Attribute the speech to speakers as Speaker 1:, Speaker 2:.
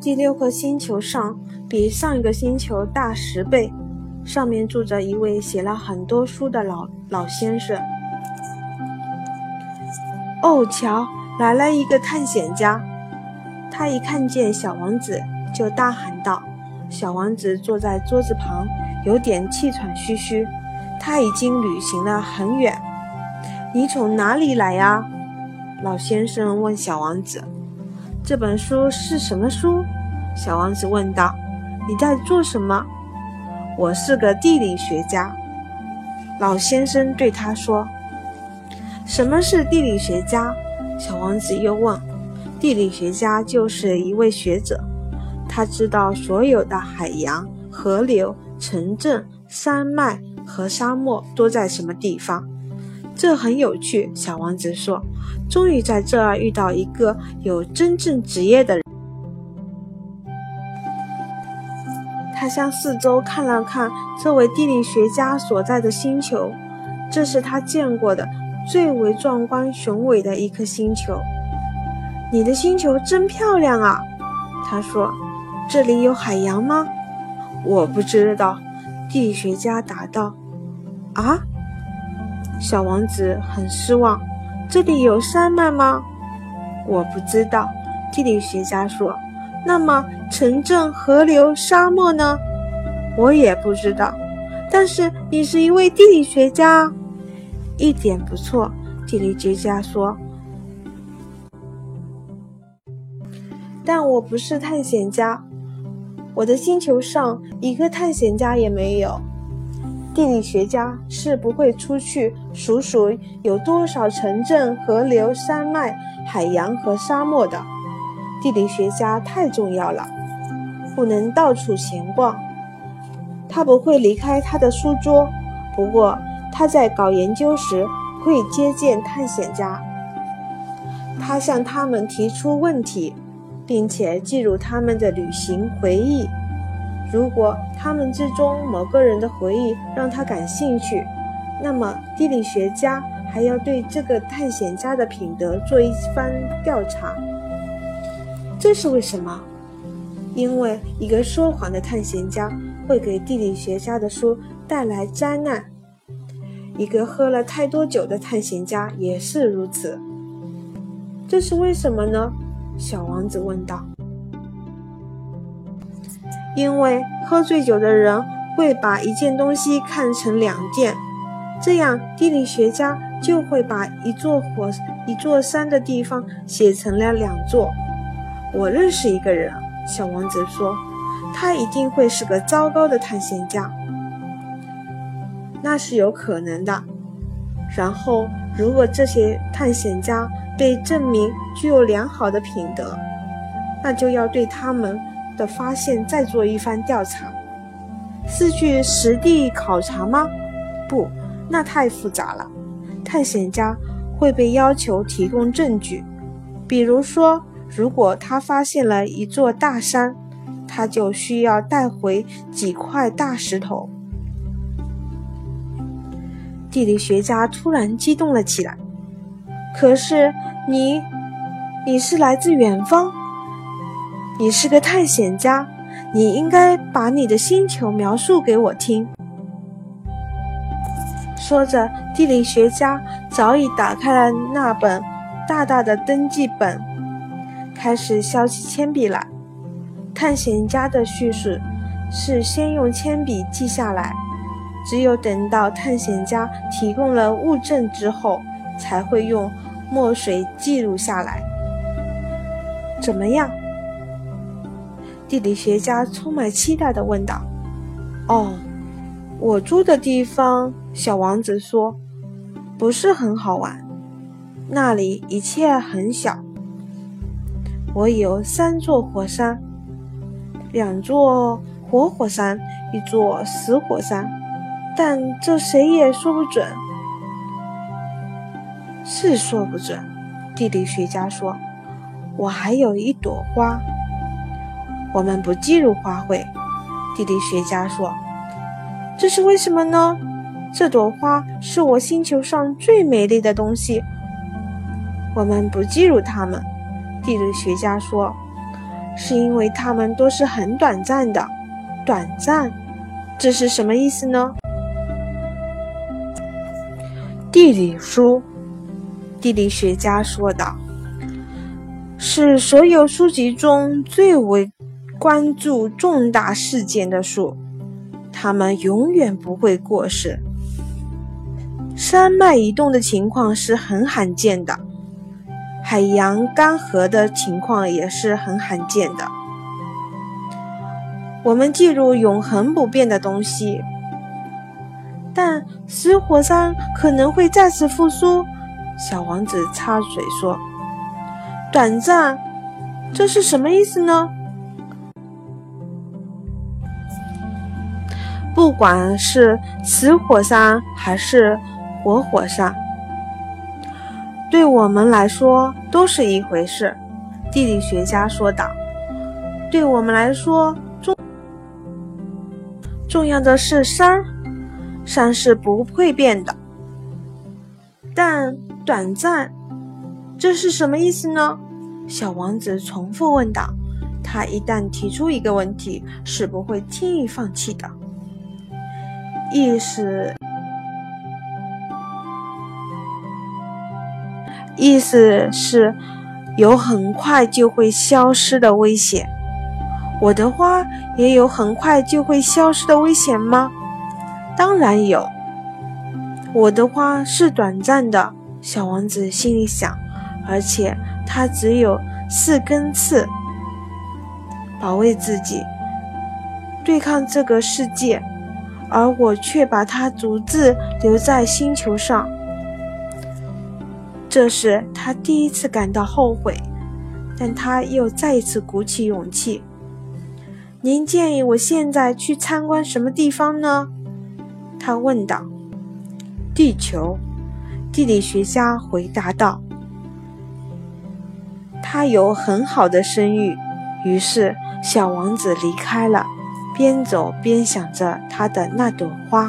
Speaker 1: 第六颗星球上比上一个星球大十倍，上面住着一位写了很多书的老老先生。哦，瞧，来了一个探险家！他一看见小王子，就大喊道：“小王子坐在桌子旁，有点气喘吁吁。他已经旅行了很远。你从哪里来呀？”老先生问小王子。“这本书是什么书？”小王子问道。“你在做什么？”“我是个地理学家。”老先生对他说。什么是地理学家？小王子又问。地理学家就是一位学者，他知道所有的海洋、河流、城镇、山脉和沙漠都在什么地方。这很有趣，小王子说。终于在这儿遇到一个有真正职业的人。他向四周看了看，这位地理学家所在的星球，这是他见过的。最为壮观雄伟的一颗星球，你的星球真漂亮啊！他说：“这里有海洋吗？”我不知道，地理学家答道。“啊？”小王子很失望。“这里有山脉吗？”我不知道，地理学家说。“那么城镇、河流、沙漠呢？”我也不知道。但是你是一位地理学家。一点不错，地理学家说。但我不是探险家，我的星球上一个探险家也没有。地理学家是不会出去数数有多少城镇、河流、山脉、海洋和沙漠的。地理学家太重要了，不能到处闲逛。他不会离开他的书桌，不过。他在搞研究时会接见探险家，他向他们提出问题，并且记录他们的旅行回忆。如果他们之中某个人的回忆让他感兴趣，那么地理学家还要对这个探险家的品德做一番调查。这是为什么？因为一个说谎的探险家会给地理学家的书带来灾难。一个喝了太多酒的探险家也是如此，这是为什么呢？小王子问道。因为喝醉酒的人会把一件东西看成两件，这样地理学家就会把一座火、一座山的地方写成了两座。我认识一个人，小王子说，他一定会是个糟糕的探险家。那是有可能的。然后，如果这些探险家被证明具有良好的品德，那就要对他们的发现再做一番调查。是去实地考察吗？不，那太复杂了。探险家会被要求提供证据，比如说，如果他发现了一座大山，他就需要带回几块大石头。地理学家突然激动了起来。可是你，你是来自远方，你是个探险家，你应该把你的星球描述给我听。说着，地理学家早已打开了那本大大的登记本，开始削起铅笔来。探险家的叙述是先用铅笔记下来。只有等到探险家提供了物证之后，才会用墨水记录下来。怎么样？地理学家充满期待地问道。“哦，我住的地方。”小王子说，“不是很好玩，那里一切很小。我有三座火山，两座活火山，一座死火山。”但这谁也说不准，是说不准。地理学家说：“我还有一朵花，我们不记录花卉。”地理学家说：“这是为什么呢？这朵花是我星球上最美丽的东西，我们不记录它们。”地理学家说：“是因为它们都是很短暂的。短暂，这是什么意思呢？”地理书，地理学家说道：“是所有书籍中最为关注重大事件的树，它们永远不会过时。山脉移动的情况是很罕见的。”海洋干涸的情况也是很罕见的。我们记录永恒不变的东西，但死火山可能会再次复苏。小王子插嘴说：“短暂，这是什么意思呢？”不管是死火山还是活火山。对我们来说都是一回事，地理学家说道。对我们来说，重重要的是山，山是不会变的。但短暂，这是什么意思呢？小王子重复问道。他一旦提出一个问题，是不会轻易放弃的。意思。意思是，有很快就会消失的危险。我的花也有很快就会消失的危险吗？当然有。我的花是短暂的，小王子心里想，而且它只有四根刺，保卫自己，对抗这个世界，而我却把它独自留在星球上。这是他第一次感到后悔，但他又再一次鼓起勇气。您建议我现在去参观什么地方呢？他问道。地球，地理学家回答道。他有很好的声誉。于是，小王子离开了，边走边想着他的那朵花。